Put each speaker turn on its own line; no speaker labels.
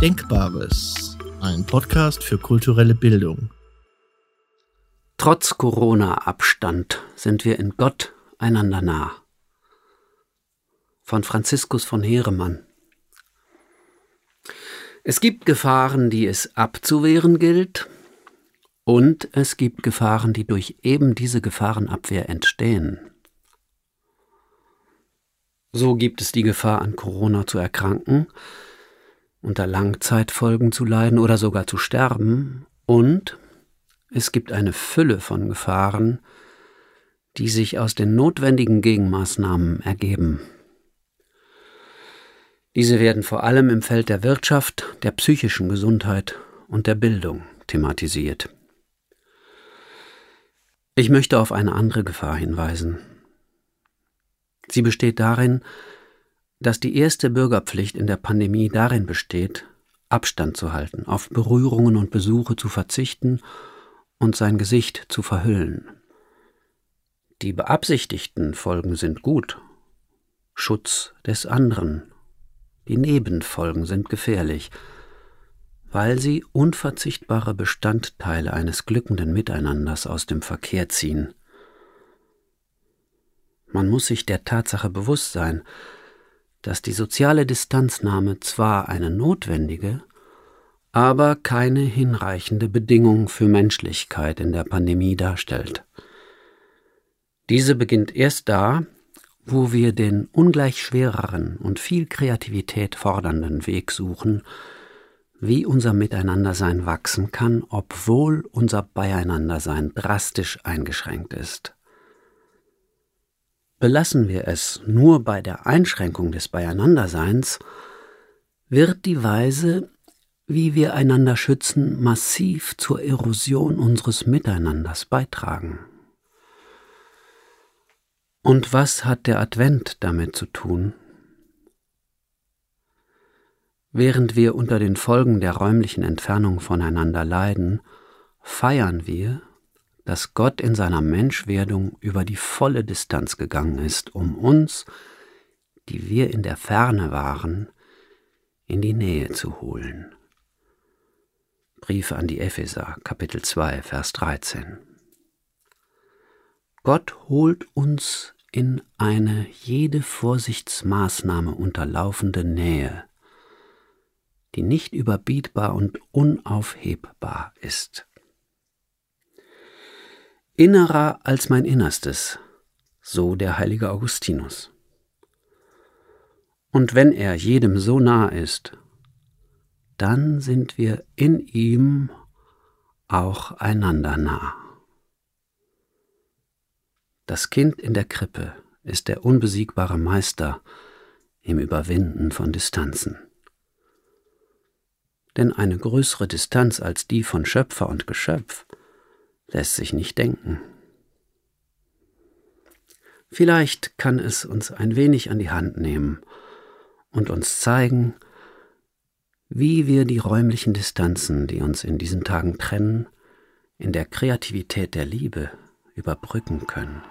Denkbares, ein Podcast für kulturelle Bildung.
Trotz Corona-Abstand sind wir in Gott einander nah. Von Franziskus von Heeremann. Es gibt Gefahren, die es abzuwehren gilt, und es gibt Gefahren, die durch eben diese Gefahrenabwehr entstehen. So gibt es die Gefahr, an Corona zu erkranken, unter Langzeitfolgen zu leiden oder sogar zu sterben, und es gibt eine Fülle von Gefahren, die sich aus den notwendigen Gegenmaßnahmen ergeben. Diese werden vor allem im Feld der Wirtschaft, der psychischen Gesundheit und der Bildung thematisiert. Ich möchte auf eine andere Gefahr hinweisen. Sie besteht darin, dass die erste Bürgerpflicht in der Pandemie darin besteht, Abstand zu halten, auf Berührungen und Besuche zu verzichten und sein Gesicht zu verhüllen. Die beabsichtigten Folgen sind gut. Schutz des anderen. Die Nebenfolgen sind gefährlich, weil sie unverzichtbare Bestandteile eines glückenden Miteinanders aus dem Verkehr ziehen. Man muss sich der Tatsache bewusst sein, dass die soziale Distanznahme zwar eine notwendige, aber keine hinreichende Bedingung für Menschlichkeit in der Pandemie darstellt. Diese beginnt erst da, wo wir den ungleich schwereren und viel Kreativität fordernden Weg suchen, wie unser Miteinandersein wachsen kann, obwohl unser Beieinandersein drastisch eingeschränkt ist. Belassen wir es nur bei der Einschränkung des Beieinanderseins, wird die Weise, wie wir einander schützen, massiv zur Erosion unseres Miteinanders beitragen. Und was hat der Advent damit zu tun? Während wir unter den Folgen der räumlichen Entfernung voneinander leiden, feiern wir, dass Gott in seiner Menschwerdung über die volle Distanz gegangen ist, um uns, die wir in der Ferne waren, in die Nähe zu holen. Briefe an die Epheser, Kapitel 2, Vers 13. Gott holt uns in eine jede Vorsichtsmaßnahme unterlaufende Nähe, die nicht überbietbar und unaufhebbar ist innerer als mein Innerstes, so der heilige Augustinus. Und wenn er jedem so nah ist, dann sind wir in ihm auch einander nah. Das Kind in der Krippe ist der unbesiegbare Meister im Überwinden von Distanzen. Denn eine größere Distanz als die von Schöpfer und Geschöpf lässt sich nicht denken. Vielleicht kann es uns ein wenig an die Hand nehmen und uns zeigen, wie wir die räumlichen Distanzen, die uns in diesen Tagen trennen, in der Kreativität der Liebe überbrücken können.